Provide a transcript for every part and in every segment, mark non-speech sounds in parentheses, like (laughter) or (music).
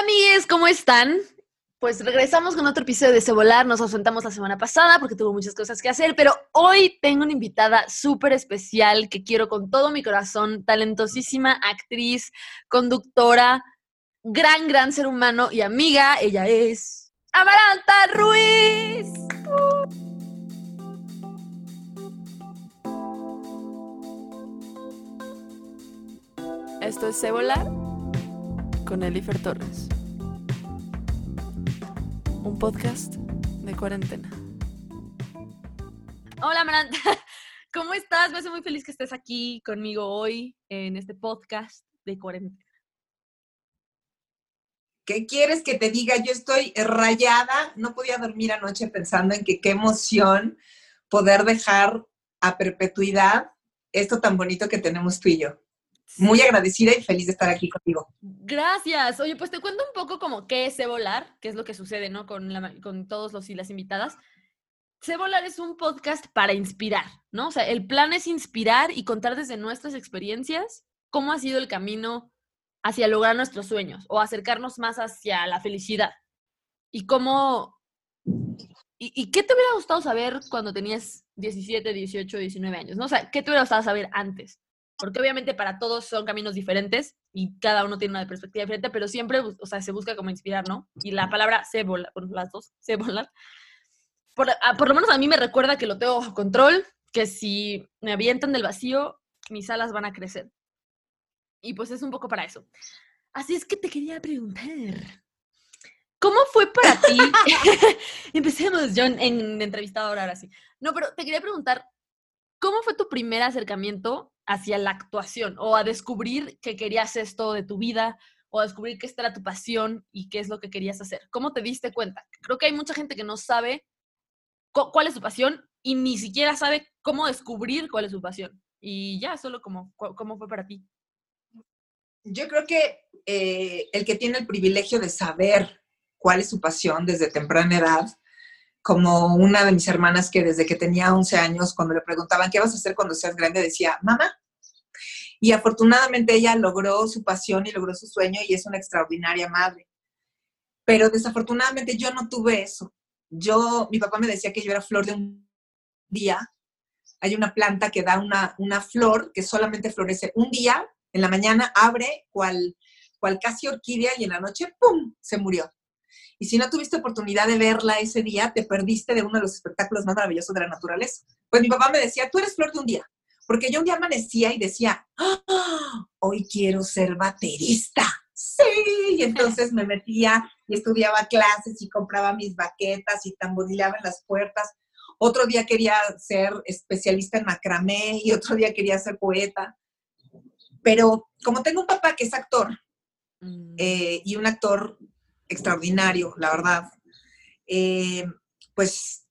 Hola amigues, ¿cómo están? Pues regresamos con otro episodio de Volar. Nos ausentamos la semana pasada porque tuvo muchas cosas que hacer, pero hoy tengo una invitada súper especial que quiero con todo mi corazón, talentosísima actriz, conductora, gran, gran ser humano y amiga. Ella es Amaranta Ruiz. Esto es Volar con Elifer Torres. Un podcast de cuarentena. Hola, Amaranta. (laughs) ¿Cómo estás? Me hace muy feliz que estés aquí conmigo hoy en este podcast de cuarentena. ¿Qué quieres que te diga? Yo estoy rayada, no podía dormir anoche pensando en que qué emoción poder dejar a perpetuidad esto tan bonito que tenemos tú y yo muy agradecida y feliz de estar aquí contigo. Gracias. Oye, pues te cuento un poco como qué es Volar, qué es lo que sucede, ¿no? Con, con todos los y las invitadas. Sé Volar es un podcast para inspirar, ¿no? O sea, el plan es inspirar y contar desde nuestras experiencias cómo ha sido el camino hacia lograr nuestros sueños o acercarnos más hacia la felicidad. Y cómo... ¿Y, y qué te hubiera gustado saber cuando tenías 17, 18, 19 años? ¿no? O sea, ¿qué te hubiera gustado saber antes? Porque obviamente para todos son caminos diferentes y cada uno tiene una perspectiva diferente, pero siempre, o sea, se busca como inspirar, ¿no? Y la palabra se vola, bueno, las dos, (laughs) se volar, por, ah, por, lo menos a mí me recuerda que lo tengo bajo control, que si me avientan del vacío, mis alas van a crecer. Y pues es un poco para eso. Así es que te quería preguntar, ¿cómo fue para ti? (laughs) (laughs) Empecemos, John, en entrevistado ahora sí. No, pero te quería preguntar, ¿cómo fue tu primer acercamiento hacia la actuación o a descubrir que querías esto de tu vida o a descubrir que esta era tu pasión y qué es lo que querías hacer? ¿Cómo te diste cuenta? Creo que hay mucha gente que no sabe cuál es su pasión y ni siquiera sabe cómo descubrir cuál es su pasión. Y ya, solo como, ¿cómo fue para ti? Yo creo que eh, el que tiene el privilegio de saber cuál es su pasión desde temprana edad, como una de mis hermanas que desde que tenía 11 años, cuando le preguntaban, ¿qué vas a hacer cuando seas grande? Decía, mamá. Y afortunadamente ella logró su pasión y logró su sueño y es una extraordinaria madre. Pero desafortunadamente yo no tuve eso. Yo, mi papá me decía que yo era flor de un día. Hay una planta que da una, una flor que solamente florece un día, en la mañana abre cual, cual casi orquídea y en la noche, ¡pum!, se murió. Y si no tuviste oportunidad de verla ese día, te perdiste de uno de los espectáculos más maravillosos de la naturaleza. Pues mi papá me decía, tú eres flor de un día. Porque yo un día amanecía y decía, ¡Ah! hoy quiero ser baterista. Sí, y entonces me metía y estudiaba clases y compraba mis baquetas y tamborileaba en las puertas. Otro día quería ser especialista en macramé y otro día quería ser poeta. Pero como tengo un papá que es actor mm. eh, y un actor extraordinario, la verdad. Eh, pues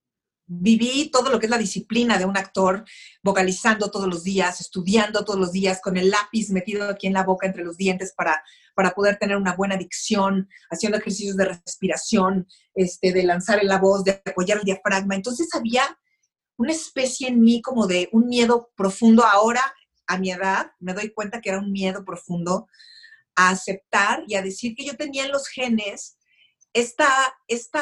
viví todo lo que es la disciplina de un actor, vocalizando todos los días, estudiando todos los días, con el lápiz metido aquí en la boca entre los dientes para, para poder tener una buena dicción, haciendo ejercicios de respiración, este, de lanzar en la voz, de apoyar el diafragma. Entonces había una especie en mí como de un miedo profundo. Ahora, a mi edad, me doy cuenta que era un miedo profundo a aceptar y a decir que yo tenía en los genes esta, esta,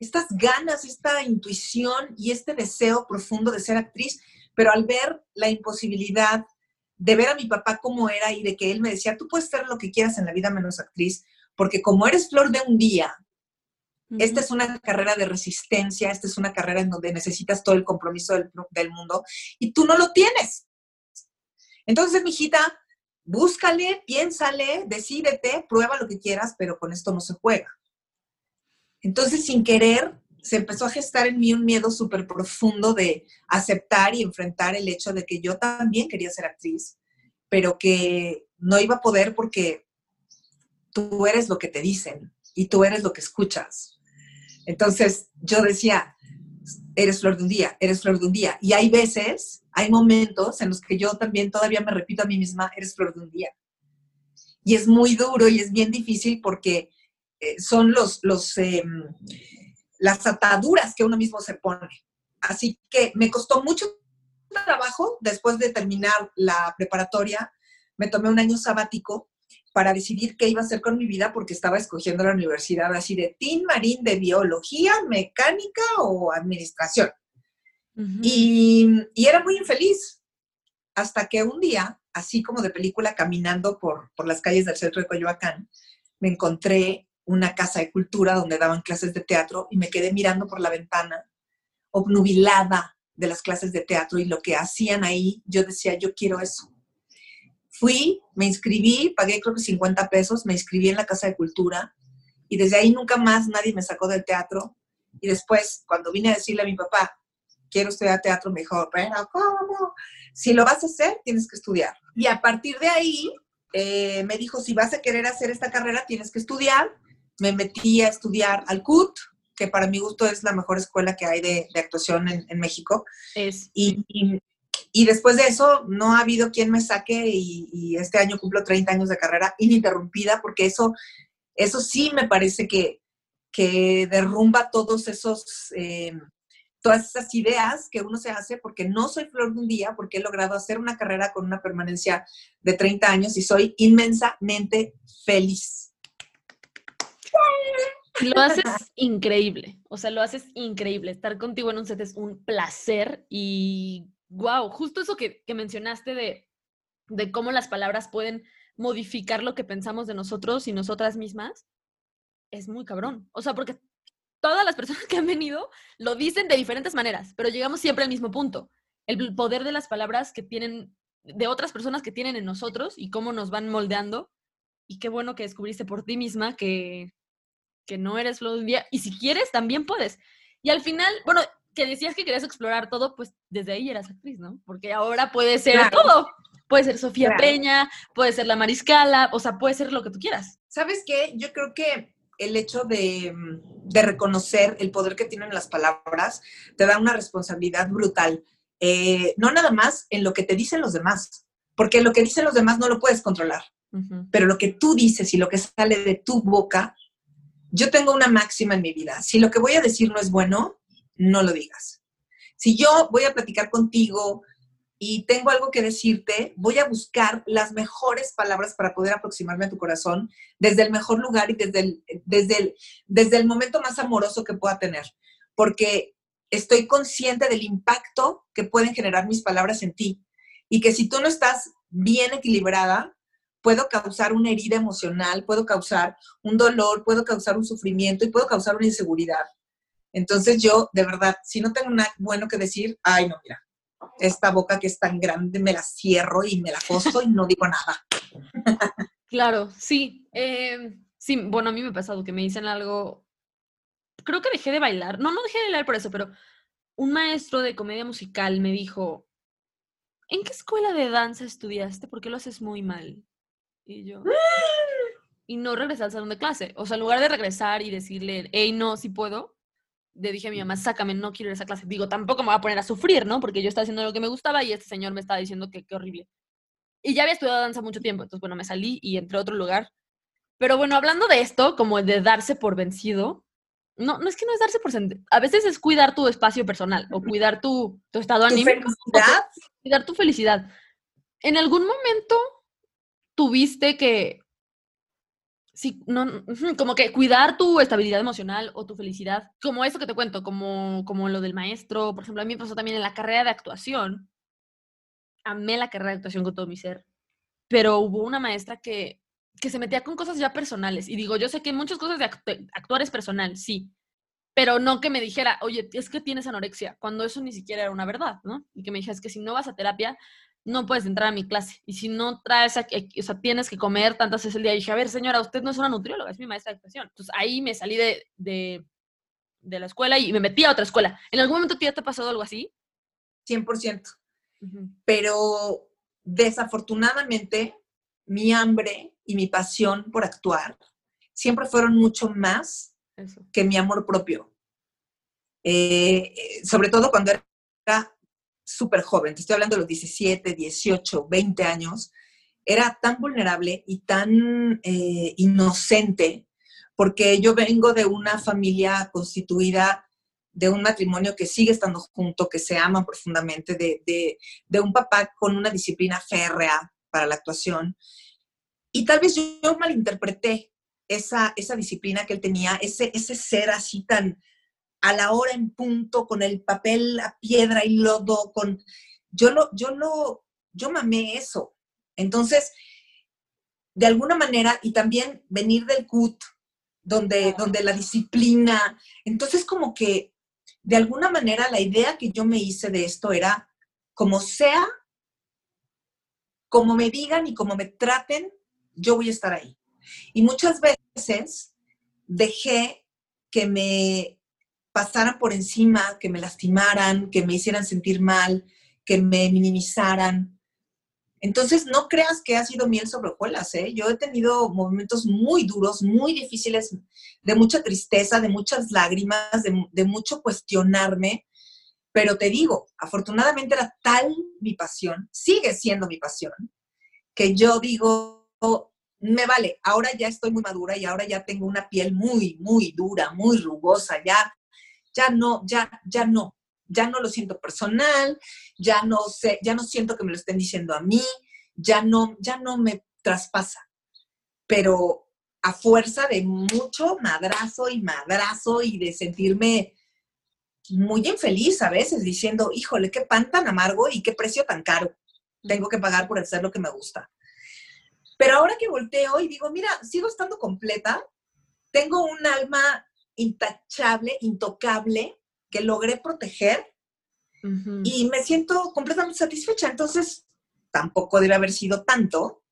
estas ganas, esta intuición y este deseo profundo de ser actriz, pero al ver la imposibilidad de ver a mi papá como era y de que él me decía, tú puedes ser lo que quieras en la vida menos actriz, porque como eres flor de un día, esta es una carrera de resistencia, esta es una carrera en donde necesitas todo el compromiso del, del mundo y tú no lo tienes. Entonces, mi hijita, búscale, piénsale, decídete, prueba lo que quieras, pero con esto no se juega. Entonces, sin querer, se empezó a gestar en mí un miedo súper profundo de aceptar y enfrentar el hecho de que yo también quería ser actriz, pero que no iba a poder porque tú eres lo que te dicen y tú eres lo que escuchas. Entonces, yo decía, eres flor de un día, eres flor de un día. Y hay veces hay momentos en los que yo también todavía me repito a mí misma, eres flor de un día. Y es muy duro y es bien difícil porque eh, son los, los, em, las ataduras que uno mismo se pone. Así que me costó mucho trabajo después de terminar la preparatoria. Me tomé un año sabático para decidir qué iba a hacer con mi vida porque estaba escogiendo la universidad así de Tin Marín de biología, mecánica o administración. y, y, era muy infeliz hasta que un día, así como de película, caminando por, por las calles del centro de Coyoacán, me encontré una casa de cultura donde daban clases de teatro y me quedé mirando por la ventana, obnubilada de las clases de teatro y lo que hacían ahí, yo decía, yo quiero eso. Fui, me inscribí, pagué creo que 50 pesos, me inscribí en la Casa de Cultura y desde ahí nunca más nadie me sacó del teatro. Y después, cuando vine a decirle a mi papá, quiero estudiar teatro, me dijo, pero ¿cómo? Si lo vas a hacer, tienes que estudiar. Y a partir de ahí, eh, me dijo, si vas a querer hacer esta carrera, tienes que estudiar. Me metí a estudiar al CUT, que para mi gusto es la mejor escuela que hay de, actuación en, México. Es. y, y después de eso, no ha habido quien me saque y, este año cumplo 30 años de carrera ininterrumpida, porque eso, eso sí me parece que, que derrumba todos esos, eh, todas esas ideas que uno se hace, porque no soy flor de un día, porque he logrado hacer una carrera con una permanencia de 30 años y soy inmensamente feliz. Lo haces increíble, o sea, lo haces increíble. Estar contigo en un set es un placer y wow, justo eso que, mencionaste de, cómo las palabras pueden modificar lo que pensamos de nosotros y nosotras mismas, es muy cabrón. O sea, porque todas las personas (laughs) que han venido lo dicen de diferentes maneras, pero llegamos siempre al mismo punto. El poder de las palabras que tienen, de otras personas que tienen en nosotros y cómo nos van moldeando. Y qué bueno que descubriste por ti misma que, no eres flor día. Y si quieres, también puedes. Y al final, bueno, que decías que querías explorar todo, pues desde ahí eras actriz, ¿no? Porque ahora puede ser todo. Puede ser Sofía Peña, puede ser la Mariscala, o sea, puede ser lo que tú quieras. ¿Sabes qué? Yo creo que el hecho de, de reconocer el poder que tienen las palabras te da una responsabilidad brutal. Eh, no nada más en lo que te dicen los demás, porque lo que dicen los demás no lo puedes controlar, pero lo que tú dices y lo que sale de tu boca, yo tengo una máxima en mi vida. Si lo que voy a decir no es bueno, no lo digas. Si yo voy a platicar contigo y tengo algo que decirte, voy a buscar las mejores palabras para poder aproximarme a tu corazón desde el mejor lugar y desde el, desde el, desde el momento más amoroso que pueda tener, porque estoy consciente del impacto que pueden generar mis palabras en ti y que si tú no estás bien equilibrada, puedo causar una herida emocional, puedo causar un dolor, puedo causar un sufrimiento y puedo causar una inseguridad. Entonces yo, de verdad, si no tengo nada bueno que decir, ay, no, mira, esta boca que es tan grande me la cierro y me la coso y no digo nada. Claro, sí. Em, sí, bueno, a mí me ha pasado que me dicen algo, creo que dejé de bailar, no, no dejé de bailar por eso, pero un maestro de comedia musical me dijo, ¿en qué escuela de danza estudiaste? Porque lo haces muy mal. Y yo... (gasps) Y no regresé al salón de clase. O sea, en lugar de regresar y decirle, hey, no, sí puedo, le dije a mi mamá, sácame, no quiero ir a esa clase. Digo, tampoco me voy a poner a sufrir, ¿no? Porque yo estaba haciendo lo que me gustaba y este señor me estaba diciendo que qué horrible. Y ya había estudiado danza mucho tiempo, entonces, bueno, me salí y entré a otro lugar. Pero bueno, hablando de esto, como de darse por vencido, no, no es que no es darse por vencido, a veces es cuidar tu espacio personal o cuidar tu, tu estado anímico. cuidar tu felicidad. ¿En algún momento tuviste que sí, no, como que cuidar tu estabilidad emocional o tu felicidad, como eso que te cuento, como, como lo del maestro, por ejemplo, a mí me pasó también en la carrera de actuación, amé la carrera de actuación con todo mi ser, pero hubo una maestra que, que se metía con cosas ya personales, y digo, yo sé que muchas cosas de actuar es personal, sí, pero no que me dijera, oye, es que tienes anorexia, cuando eso ni siquiera era una verdad, ¿no? Y que me dijera, es que si no vas a terapia, no puedes entrar a mi clase. Y si no traes, o sea, tienes que comer tantas veces el día. Y dije, a ver, señora, usted no es una nutrióloga, es mi maestra de actuación. Entonces ahí me salí de, de, la escuela y me metí a otra escuela. ¿En algún momento te ha pasado algo así? 100%. Pero desafortunadamente, mi hambre y mi pasión por actuar siempre fueron mucho más que mi amor propio. Eh, eh, sobre todo cuando era súper joven, te estoy hablando de los 17, 18, 20 años, era tan vulnerable y tan eh, inocente, porque yo vengo de una familia constituida de un matrimonio que sigue estando junto, que se aman profundamente, de, de, de un papá con una disciplina férrea para la actuación. Y tal vez yo, malinterpreté esa, esa disciplina que él tenía, ese, ese ser así tan a la hora en punto, con el papel a piedra y lodo, con... Yo lo, yo lo, yo mamé eso. Entonces, de alguna manera, y también venir del CUT, donde, donde la disciplina, entonces como que de alguna manera la idea que yo me hice de esto era, como sea, como me digan y como me traten, yo voy a estar ahí. Y muchas veces dejé que me pasaran por encima, que me lastimaran, que me hicieran sentir mal, que me minimizaran, entonces, no creas que ha sido miel sobre hojuelas, ¿eh? Yo he tenido momentos muy duros, muy difíciles, de mucha tristeza, de muchas lágrimas, de, mucho cuestionarme, pero te digo, afortunadamente era tal mi pasión, sigue siendo mi pasión, que yo digo, me vale, ahora ya estoy muy madura y ahora ya tengo una piel muy, muy dura, muy rugosa, ya, ya no, ya, ya no, ya no lo siento personal, ya no sé, ya no siento que me lo estén diciendo a mí, ya no, ya no me traspasa. Pero a fuerza de mucho madrazo y madrazo y de sentirme muy infeliz a veces, diciendo, híjole, qué pan tan amargo y qué precio tan caro tengo que pagar por hacer lo que me gusta. Pero ahora que volteo y digo, mira, sigo estando completa, tengo un alma intachable, intocable, que logré proteger y me siento completamente satisfecha. Entonces, tampoco debe haber sido tanto,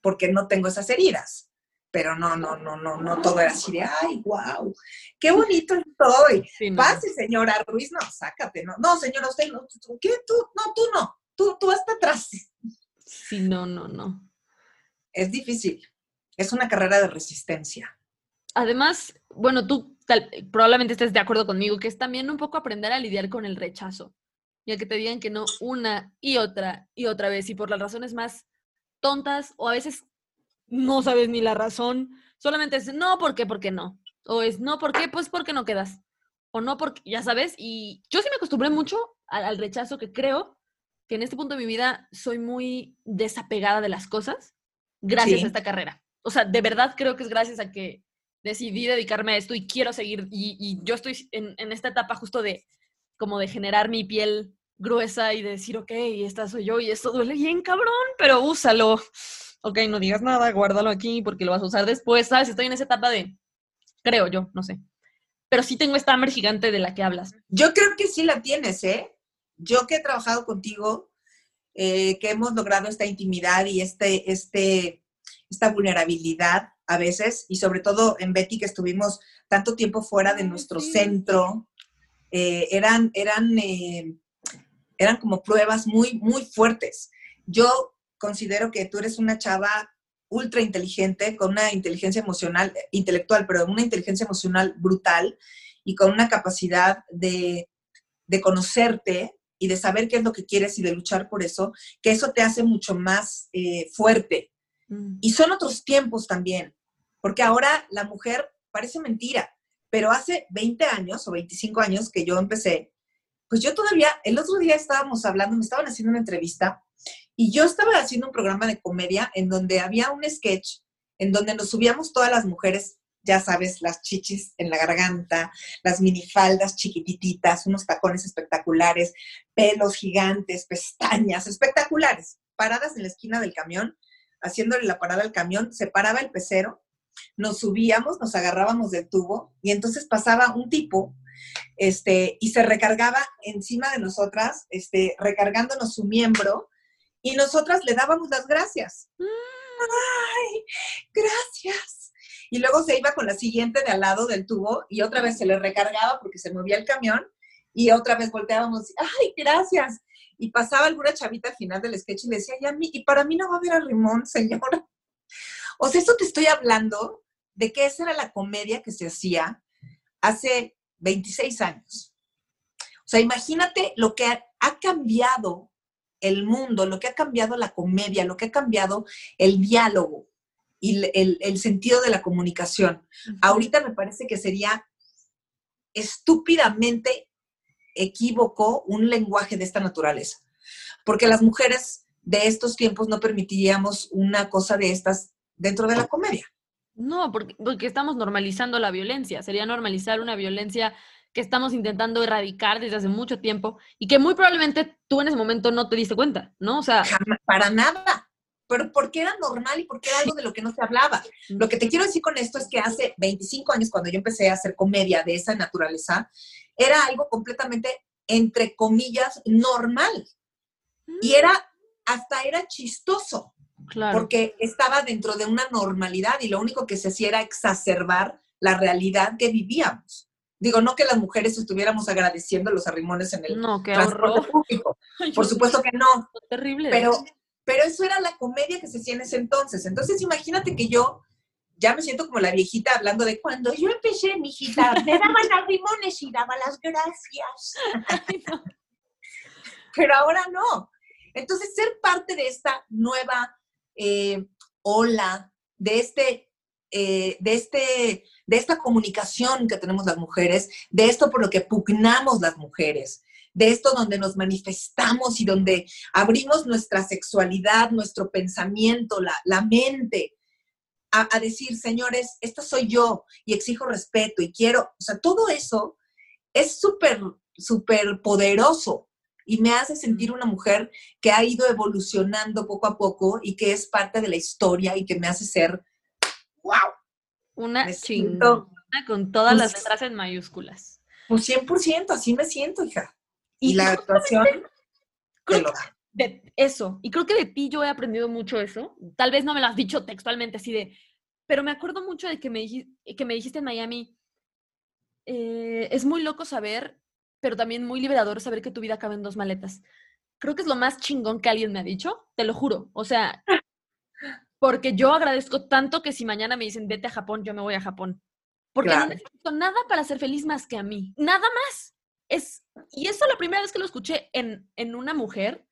porque no tengo esas heridas. Pero no, no, no, no, no todo era así de, ay, wow, qué bonito estoy. (laughs) Pase, señora Ruiz, no, sácate, no, no, señora, usted, no, ¿qué? Tú, no, tú no, tú, tú hasta atrás. Sí, no, no, no. Es difícil, es una carrera de resistencia. Además, bueno, tú probablemente estés de acuerdo conmigo, que es también un poco aprender a lidiar con el rechazo, ya que te digan que no una y otra y otra vez, y por las razones más tontas, o a veces no sabes ni la razón, solamente es no, ¿por qué? Porque no. O es no, ¿por qué? Pues porque no quedas. O no, porque, ya sabes, y yo sí me acostumbré mucho al, rechazo que creo que en este punto de mi vida soy muy desapegada de las cosas gracias a esta carrera. O sea, de verdad creo que es gracias a que decidí dedicarme a esto y quiero seguir. Y, yo estoy en, esta etapa justo de como de generar mi piel gruesa y de decir, ok, esta soy yo y esto duele bien cabrón, pero úsalo. Ok, no digas nada, guárdalo aquí porque lo vas a usar después, ¿sabes? Estoy en esa etapa de, creo yo, no sé. Pero sí tengo esta hambre gigante de la que hablas. Yo creo que sí la tienes, ¿eh? Yo que he trabajado contigo, eh, que hemos logrado esta intimidad y este, este, esta vulnerabilidad, a veces, y sobre todo en Betty, que estuvimos tanto tiempo fuera de nuestro centro, eh, eran, eran, eh, eran como pruebas muy, muy fuertes. Yo considero que tú eres una chava ultra inteligente, con una inteligencia emocional, intelectual, pero una inteligencia emocional brutal y con una capacidad de, de conocerte y de saber qué es lo que quieres y de luchar por eso, que eso te hace mucho más eh, fuerte Mm. Y son otros tiempos también, porque ahora la mujer parece mentira, pero hace 20 años o 25 años que yo empecé, pues yo todavía, el otro día estábamos hablando, me estaban haciendo una entrevista y yo estaba haciendo un programa de comedia en donde había un sketch en donde nos subíamos todas las mujeres, ya sabes, las chichis en la garganta, las minifaldas chiquititas, unos tacones espectaculares, pelos gigantes, pestañas espectaculares, paradas en la esquina del camión haciéndole la parada al camión, se paraba el pecero, nos subíamos, nos agarrábamos del tubo y entonces pasaba un tipo este, y se recargaba encima de nosotras, este, recargándonos su miembro y nosotras le dábamos las gracias. ¡Ay, gracias! Y luego se iba con la siguiente de al lado del tubo y otra vez se le recargaba porque se movía el camión y otra vez volteábamos, ¡ay, gracias! Y pasaba alguna chavita al final del sketch y le decía, y, a mí, y para mí no va a haber a Rimón, (laughs) señora. O sea, eso te estoy hablando de que esa era la comedia que se hacía hace 26 años. O sea, imagínate lo que ha, cambiado el mundo, lo que ha cambiado la comedia, lo que ha cambiado el diálogo y el, sentido de la comunicación. Ahorita me parece que sería estúpidamente equivocó un lenguaje de esta naturaleza. Porque las mujeres de estos tiempos no permitiríamos una cosa de estas dentro de la comedia. No, porque, porque estamos normalizando la violencia. Sería normalizar una violencia que estamos intentando erradicar desde hace mucho tiempo y que muy probablemente tú en ese momento no te diste cuenta, ¿no? O sea, para nada. Pero porque era normal y porque era algo de lo que no se hablaba. Lo que te quiero decir con esto es que hace 25 años, cuando yo empecé a hacer comedia de esa naturaleza, era algo completamente, entre comillas, normal. Y mm. era, hasta era chistoso. Claro. Porque estaba dentro de una normalidad y lo único que se hacía era exacerbar la realidad que vivíamos. Digo, no que las mujeres estuviéramos agradeciendo los arrimones en el no, transporte público. (laughs) Por supuesto que no. Terrible. Pero, pero eso era la comedia que se hacía en ese entonces. Entonces, imagínate que yo ya me siento como la viejita hablando de cuando yo empecé, mi hijita, me daban arrimones y daba las gracias. Pero ahora no. Entonces, ser parte de esta nueva eh, ola, de este, eh, de este, de esta comunicación que tenemos las mujeres, de esto por lo que pugnamos las mujeres, de esto donde nos manifestamos y donde abrimos nuestra sexualidad, nuestro pensamiento, la, mente, a, a, decir, señores, esta soy yo y exijo respeto y quiero, o sea, todo eso es súper, súper poderoso y me hace sentir una mujer que ha ido evolucionando poco a poco y que es parte de la historia y que me hace ser, wow. Una chingona con todas las letras en mayúsculas. Pues 100%, así me siento, hija. Y, la actuación te lo da. De eso, y creo que de ti yo he aprendido mucho eso. Tal vez no me lo has dicho textualmente así de, pero me acuerdo mucho de que me, que me dijiste en Miami, eh, es muy loco saber pero también muy liberador saber que tu vida cabe en dos maletas. Creo que es lo más chingón que alguien me ha dicho, te lo juro. O sea, porque yo agradezco tanto que si mañana me dicen vete a Japón, yo me voy a Japón. Porque no necesito nada para ser feliz más que a mí. Nada más. Es, y eso la primera vez que lo escuché en, en una mujer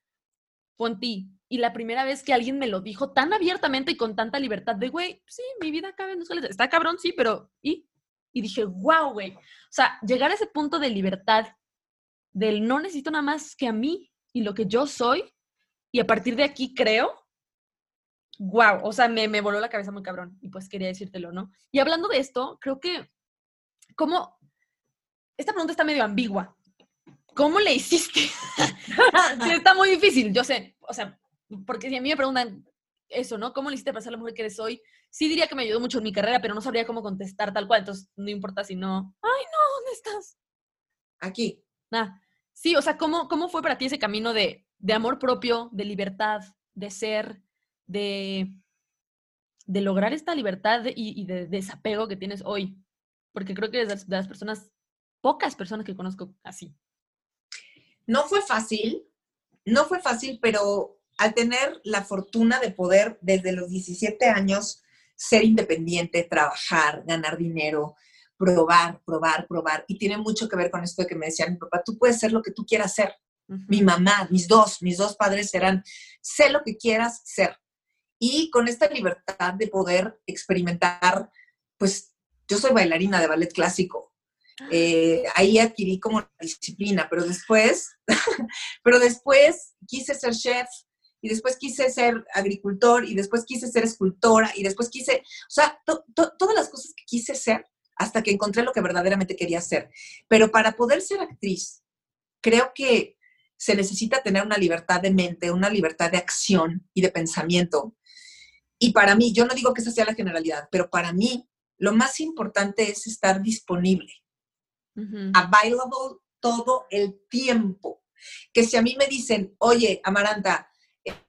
en ti. Y la primera vez que alguien me lo dijo tan abiertamente y con tanta libertad de, güey, sí, mi vida cabe en maletas. Está cabrón, sí, pero ¿y? Y dije, wow, güey. O sea, llegar a ese punto de libertad del no necesito nada más que a mí y lo que yo soy, y a partir de aquí creo, wow, o sea, me, me voló la cabeza muy cabrón, y pues quería decírtelo, ¿no? Y hablando de esto, creo que, ¿cómo? Esta pregunta está medio ambigua. ¿Cómo le hiciste? (laughs) (laughs) está muy difícil, yo sé, o sea, porque si a mí me preguntan eso, ¿no? ¿Cómo le hiciste para ser la mujer que eres hoy? Sí diría que me ayudó mucho en mi carrera, pero no sabría cómo contestar tal cual, entonces no importa si no, ay, no, ¿dónde estás? Aquí. Ah, sí, o sea, ¿cómo, ¿cómo fue para ti ese camino de, amor propio, de libertad, de ser, de, de lograr esta libertad y, de, desapego que tienes hoy? Porque creo que eres de las personas, pocas personas que conozco así. No fue fácil, no fue fácil, pero al tener la fortuna de poder desde los 17 años ser independiente, trabajar, ganar dinero, probar, probar, probar. Y tiene mucho que ver con esto de que me decía mi papá, tú puedes ser lo que tú quieras ser. Mi mamá, mis dos, mis dos padres eran, sé lo que quieras ser. Y con esta libertad de poder experimentar, pues yo soy bailarina de ballet clásico. Eh, ahí adquirí como la disciplina, pero después, (laughs) pero después quise ser chef y después quise ser agricultor y después quise ser escultora y después quise, o sea, todas las cosas que quise ser hasta que encontré lo que verdaderamente quería hacer. Pero para poder ser actriz, creo que se necesita tener una libertad de mente, una libertad de acción y de pensamiento. Y para mí, yo no digo que esa sea la generalidad, pero para mí lo más importante es estar disponible, available todo el tiempo. Que si a mí me dicen, oye, Amaranta,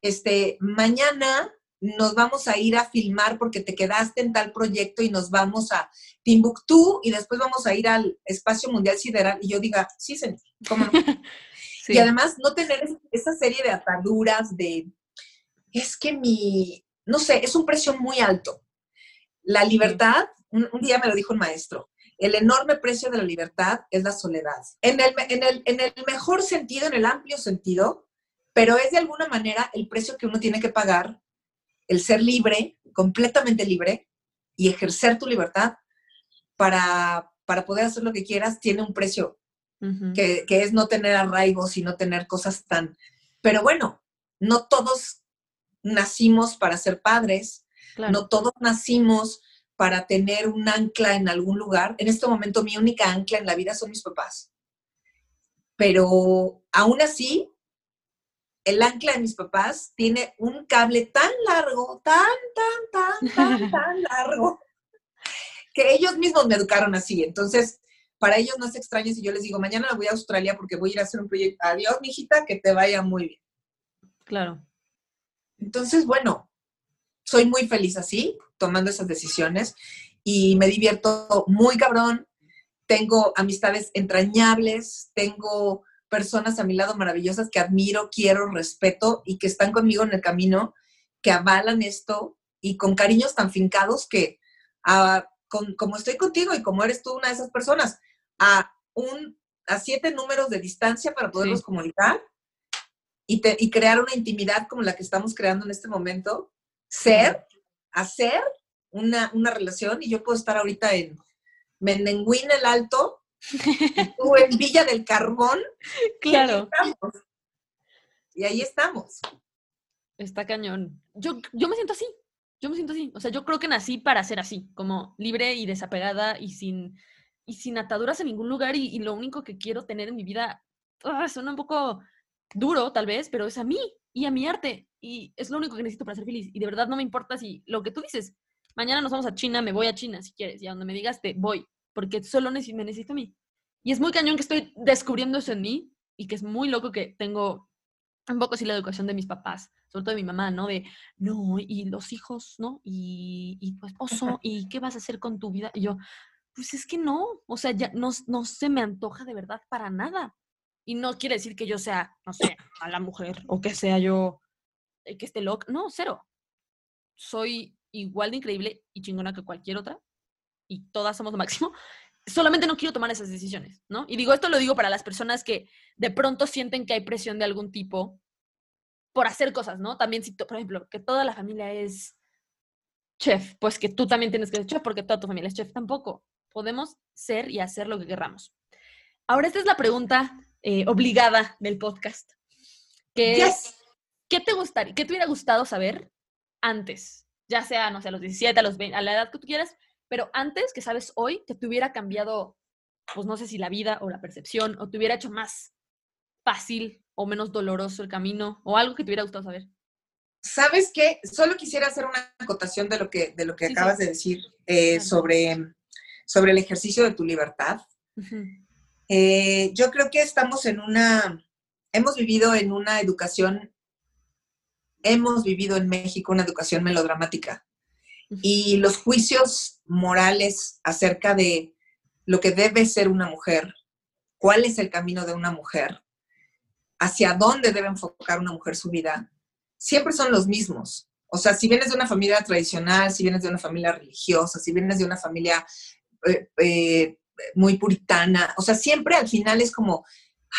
este, mañana nos vamos a ir a filmar porque te quedaste en tal proyecto y nos vamos a Timbuktu y después vamos a ir al Espacio Mundial Sideral y yo diga, sí, señor, ¿cómo no? (laughs) Y además no tener esa serie de ataduras de, es que mi, no sé, es un precio muy alto. La libertad, un, día me lo dijo un maestro, el enorme precio de la libertad es la soledad. En el, en, el, en el mejor sentido, en el amplio sentido, pero es de alguna manera el precio que uno tiene que pagar el ser libre, completamente libre, y ejercer tu libertad para, para poder hacer lo que quieras, tiene un precio, que, que, es no tener arraigos y no tener cosas tan... Pero bueno, no todos nacimos para ser padres, No todos nacimos para tener un ancla en algún lugar. En este momento mi única ancla en la vida son mis papás. Pero aún así, el ancla de mis papás tiene un cable tan largo, tan, tan, tan, tan, tan (laughs) largo, que ellos mismos me educaron así. Entonces, para ellos no es extraño si yo les digo, mañana voy a Australia porque voy a ir a hacer un proyecto. Adiós, mijita, que te vaya muy bien. Claro. Entonces, bueno, soy muy feliz así, tomando esas decisiones y me divierto muy cabrón. Tengo amistades entrañables, tengo personas a mi lado maravillosas que admiro, quiero, respeto y que están conmigo en el camino, que avalan esto y con cariños tan fincados que, ah, como estoy contigo y como eres tú una de esas personas, a, un, a siete números de distancia para poderlos comunicar y, y crear una intimidad como la que estamos creando en este momento, ser, hacer una, relación y yo puedo estar ahorita en Menenguín el Alto o en (laughs) Villa del Carbón. Claro. Y ahí estamos. Está cañón. Yo, yo me siento así. Yo me siento así. O sea, yo creo que nací para ser así, como libre y desapegada y sin, y sin ataduras en ningún lugar. Y, lo único que quiero tener en mi vida, ah, suena un poco duro tal vez, pero es a mí y a mi arte. Y es lo único que necesito para ser feliz. Y de verdad no me importa si lo que tú dices, mañana nos vamos a China, me voy a China si quieres. Y a donde me digas, te voy. Porque solo me necesito a mí. Y es muy cañón que estoy descubriendo eso en mí y que es muy loco que tengo un poco así la educación de mis papás, sobre todo de mi mamá, ¿no? De, no, y los hijos, ¿no? Y, y tu esposo, ¿y qué vas a hacer con tu vida? Y yo, pues es que no, o sea, ya no, no se me antoja de verdad para nada. Y no quiere decir que yo sea, no sé, a la mujer o que sea yo, que esté loca. No, cero. Soy igual de increíble y chingona que cualquier otra. Y todas somos lo máximo. (laughs) Solamente no quiero tomar esas decisiones, ¿no? Y digo, esto lo digo para las personas que de pronto sienten que hay presión de algún tipo por hacer cosas, ¿no? También si, por ejemplo, que toda la familia es chef, pues que tú también tienes que ser chef porque toda tu familia es chef tampoco. Podemos ser y hacer lo que querramos. Ahora, esta es la pregunta eh, obligada del podcast. Que ¿Qué te gustaría, qué te hubiera gustado saber antes? Ya sea, no sé, a los 17, a los 20, a la edad que tú quieras, pero antes que sabes hoy, que te hubiera cambiado, pues no sé si la vida o la percepción, o te hubiera hecho más fácil o menos doloroso el camino, o algo que te hubiera gustado saber. ¿Sabes qué? Solo quisiera hacer una acotación de lo que, de lo que acabas de decir eh, sobre, sobre el ejercicio de tu libertad. Eh, yo creo que estamos en una, hemos vivido en una educación, hemos vivido en México una educación melodramática y los juicios morales acerca de lo que debe ser una mujer, cuál es el camino de una mujer, hacia dónde debe enfocar una mujer su vida, siempre son los mismos. O sea, si vienes de una familia tradicional, si vienes de una familia religiosa, si vienes de una familia eh, eh, muy puritana. O sea, siempre al final es como,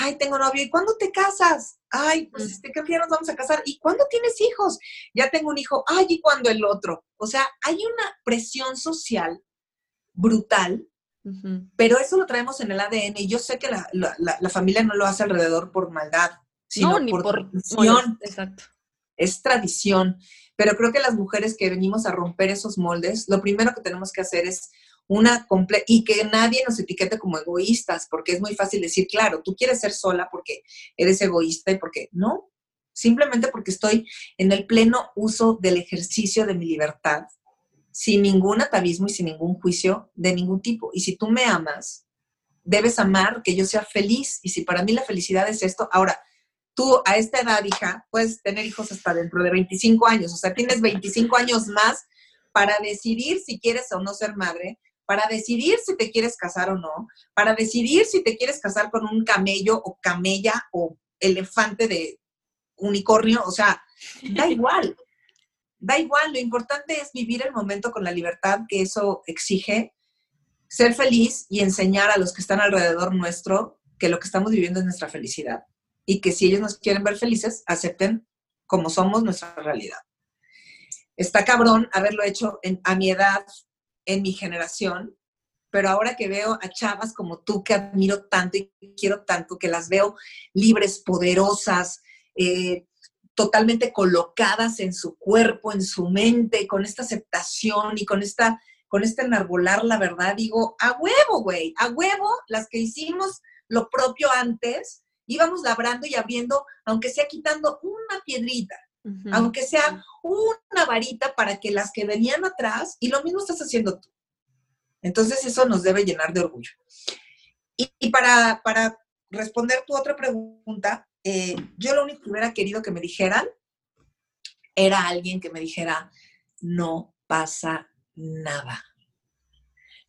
ay, tengo novio, ¿y cuándo te casas? Ay, pues este, creo que ya nos vamos a casar. ¿Y cuándo tienes hijos? Ya tengo un hijo. Ay, ¿y cuándo el otro? O sea, hay una presión social brutal, pero eso lo traemos en el ADN y yo sé que la, familia no lo hace alrededor por maldad, sino por, por tradición. Exacto. Es tradición. Pero creo que las mujeres que venimos a romper esos moldes, lo primero que tenemos que hacer es una y que nadie nos etiquete como egoístas, porque es muy fácil decir, claro, tú quieres ser sola porque eres egoísta y porque no, simplemente porque estoy en el pleno uso del ejercicio de mi libertad, sin ningún atavismo y sin ningún juicio de ningún tipo. Y si tú me amas, debes amar que yo sea feliz. Y si para mí la felicidad es esto, ahora, tú a esta edad, hija, puedes tener hijos hasta dentro de 25 años, o sea, tienes 25 años más para decidir si quieres o no ser madre, para decidir si te quieres casar o no, para decidir si te quieres casar con un camello o camella o elefante de unicornio, o sea, da (laughs) igual, da igual, lo importante es vivir el momento con la libertad que eso exige, ser feliz y enseñar a los que están alrededor nuestro que lo que estamos viviendo es nuestra felicidad y que si ellos nos quieren ver felices, acepten como somos nuestra realidad. Está cabrón haberlo hecho a mi edad, en mi generación, pero ahora que veo a chavas como tú que admiro tanto y quiero tanto, que las veo libres, poderosas, eh, totalmente colocadas en su cuerpo, en su mente, con esta aceptación y con esta con este enarbolar la verdad, digo, a huevo, güey, a huevo, las que hicimos lo propio antes, íbamos labrando y abriendo, aunque sea quitando una piedrita, aunque sea una varita para que las que venían atrás, y lo mismo estás haciendo tú. Entonces eso nos debe llenar de orgullo. Y, para, para, responder tu otra pregunta, eh, yo lo único que hubiera querido que me dijeran era alguien que me dijera, no pasa nada.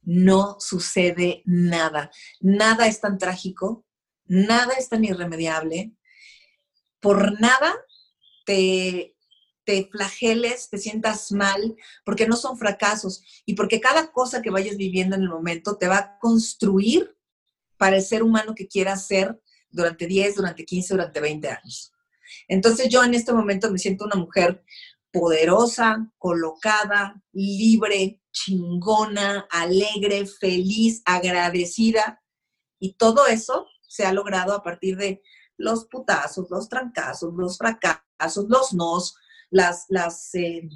No sucede nada. Nada es tan trágico, nada es tan irremediable. Por nada te, te flageles, te sientas mal, porque no son fracasos y porque cada cosa que vayas viviendo en el momento te va a construir para el ser humano que quieras ser durante 10, durante 15, durante 20 años. Entonces yo en este momento me siento una mujer poderosa, colocada, libre, chingona, alegre, feliz, agradecida. Y todo eso se ha logrado a partir de los putazos, los trancazos, los fracasos, los nos, las, las, eh,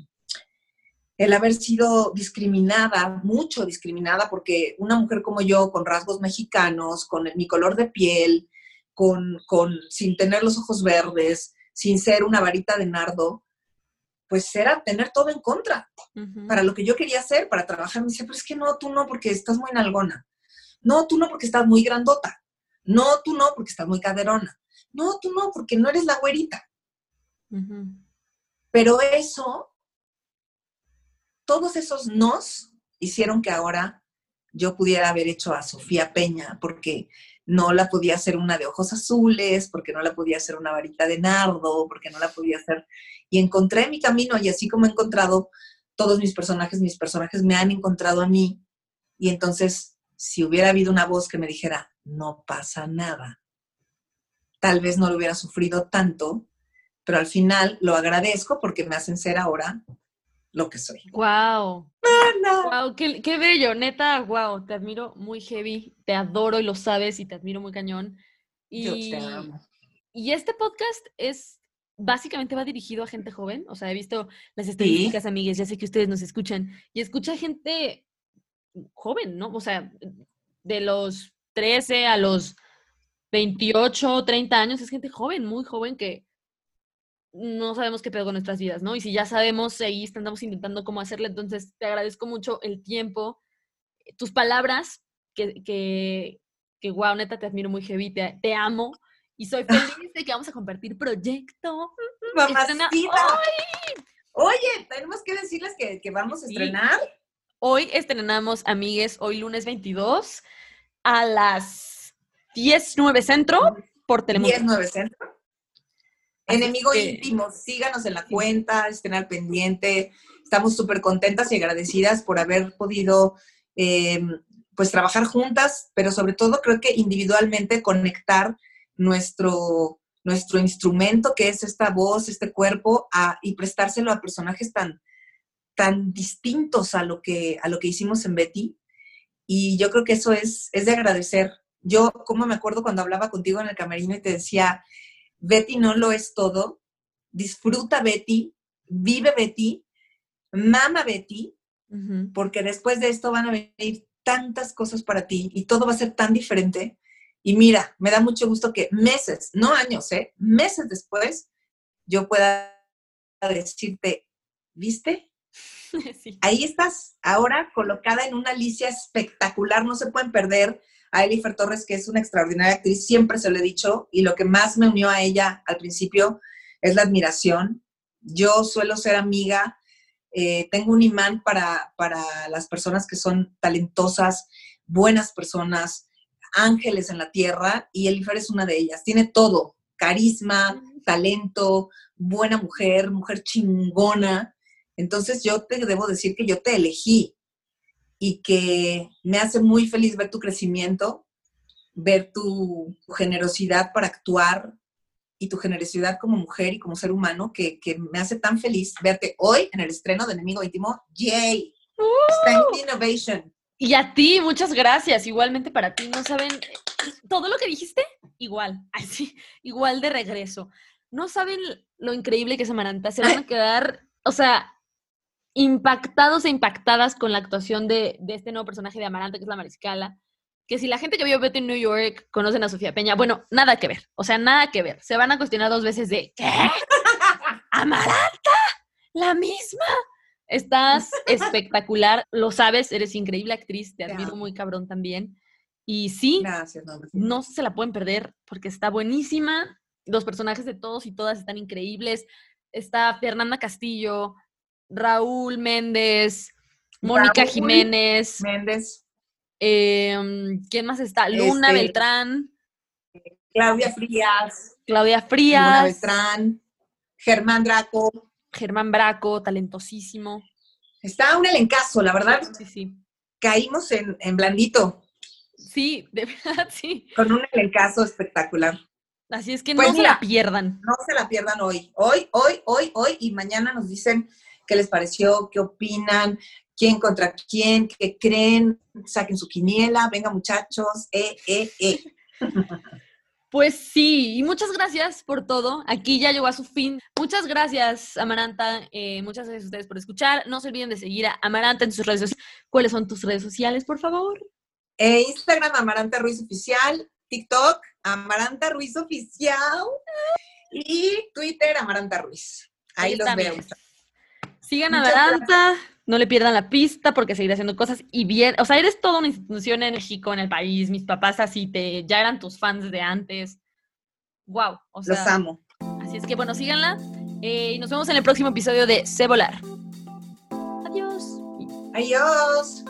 el haber sido discriminada, mucho discriminada, porque una mujer como yo, con rasgos mexicanos, con mi color de piel, con, con, sin tener los ojos verdes, sin ser una varita de nardo, pues era tener todo en contra para lo que yo quería hacer, para trabajar. Me decía, pero es que no, tú no, porque estás muy nalgona. No, tú no, porque estás muy grandota. No, tú no, porque estás muy caderona. No, tú no, porque no eres la güerita. Pero eso, todos esos nos hicieron que ahora yo pudiera haber hecho a Sofía Peña, porque no la podía hacer una de ojos azules, porque no la podía hacer una varita de nardo, porque no la podía hacer. Y encontré mi camino y así como he encontrado todos mis personajes, mis personajes me han encontrado a mí. Y entonces, si hubiera habido una voz que me dijera, no pasa nada, tal vez no lo hubiera sufrido tanto, pero al final lo agradezco porque me hacen ser ahora lo que soy. ¡Wow! ¡Wow! Qué, qué, bello! Neta, wow, te admiro muy heavy, te adoro y lo sabes y te admiro muy cañón. Y, Yo te amo. Y este podcast es, básicamente va dirigido a gente joven, o sea, he visto las estadísticas, ¿Sí? amigues, ya sé que ustedes nos escuchan, y escucha gente joven, ¿no? O sea, de los 13 a los 28, 30 años, es gente joven, muy joven que no sabemos qué pedo con nuestras vidas, ¿no? Y si ya sabemos, ahí estamos intentando cómo hacerle, entonces te agradezco mucho el tiempo, tus palabras, que, que, que wow, neta, te admiro muy heavy, te, te amo y soy feliz de que vamos a compartir proyecto. (laughs) Mamacita. Oye, tenemos que decirles que, que vamos a estrenar. Hoy estrenamos, amigues, hoy lunes 22 a las 10, 9 centro por Telemundo. 10, 9 centro. Enemigo que... íntimo, síganos en la cuenta, estén al pendiente. Estamos súper contentas y agradecidas por haber podido eh, pues trabajar juntas, pero sobre todo creo que individualmente conectar nuestro, nuestro instrumento, que es esta voz, este cuerpo, a, y prestárselo a personajes tan, tan distintos a lo, que, a lo que hicimos en Betty. Y yo creo que eso es, es de agradecer. Yo, como me acuerdo cuando hablaba contigo en el camerino y te decía, Betty no lo es todo, disfruta Betty, vive Betty, mama Betty, uh -huh. porque después de esto van a venir tantas cosas para ti y todo va a ser tan diferente. Y mira, me da mucho gusto que meses, no años, ¿eh? meses después, yo pueda decirte, ¿viste? (laughs) Sí. Ahí estás, ahora colocada en una Alicia espectacular, no se pueden perder a Elifer Torres, que es una extraordinaria actriz, siempre se lo he dicho, y lo que más me unió a ella al principio es la admiración. Yo suelo ser amiga, eh, tengo un imán para, para las personas que son talentosas, buenas personas, ángeles en la tierra, y Elifer es una de ellas. Tiene todo, carisma, talento, buena mujer, mujer chingona. Entonces yo te debo decir que yo te elegí y que me hace muy feliz ver tu crecimiento, ver tu, generosidad para actuar y tu generosidad como mujer y como ser humano, que, que, me hace tan feliz verte hoy en el estreno de Enemigo Íntimo. ¡Yay! Uh, Innovation. Y a ti, muchas gracias. Igualmente para ti, no saben, todo lo que dijiste, igual, (laughs) así, igual de regreso. no saben lo increíble que es Amaranta. Se van a (laughs) quedar, o sea, impactados e impactadas con la actuación de, de este nuevo personaje de Amaranta, que es la Mariscala. Que si la gente que vio Betty en New York conocen a Sofía Peña, bueno, nada que ver. O sea, nada que ver. Se van a cuestionar dos veces de ¿qué? (laughs) ¿Amaranta? ¿La misma? Estás (laughs) espectacular, lo sabes, eres increíble actriz, te admiro muy cabrón también. Y sí, Gracias, no, no se la pueden perder porque está buenísima. Los personajes de todos y todas están increíbles. Está Fernanda Castillo, Raúl Méndez, Mónica Raúl Jiménez, Méndez, em, ¿quién más está? Luna Este, Beltrán, Claudia Frías, Claudia Luna Frías, Beltrán, Germán Draco. Germán Braco, talentosísimo. Está un elencazo, la verdad, Sí, sí. caímos en, en blandito, Sí, de (laughs) verdad, sí. con un elencazo espectacular. Así es que Pues no se la pierdan. No se la pierdan hoy, hoy, hoy, hoy, hoy, y mañana nos dicen qué les pareció, qué opinan, quién contra quién, qué creen, saquen su quiniela, venga muchachos, eh, eh, eh. (laughs) Pues sí, y muchas gracias por todo. Aquí ya llegó a su fin. Muchas gracias, Amaranta. Eh, muchas gracias a ustedes por escuchar. No se olviden de seguir a Amaranta en sus redes sociales. ¿Cuáles son tus redes sociales, por favor? Eh, Instagram, Amaranta Ruiz Oficial, TikTok, Amaranta Ruiz Oficial, y Twitter, Amaranta Ruiz. Ahí los veo. Sigan a Muchas Amaranta. No le pierdan la pista porque seguirá haciendo cosas y bien. O sea, eres toda una institución en México, en el país. Mis papás así te ya eran tus fans de antes. Wow. O sea, Los amo. Así es que bueno, síganla. eh, y nos vemos en el próximo episodio de Sé Volar. Adiós. Adiós.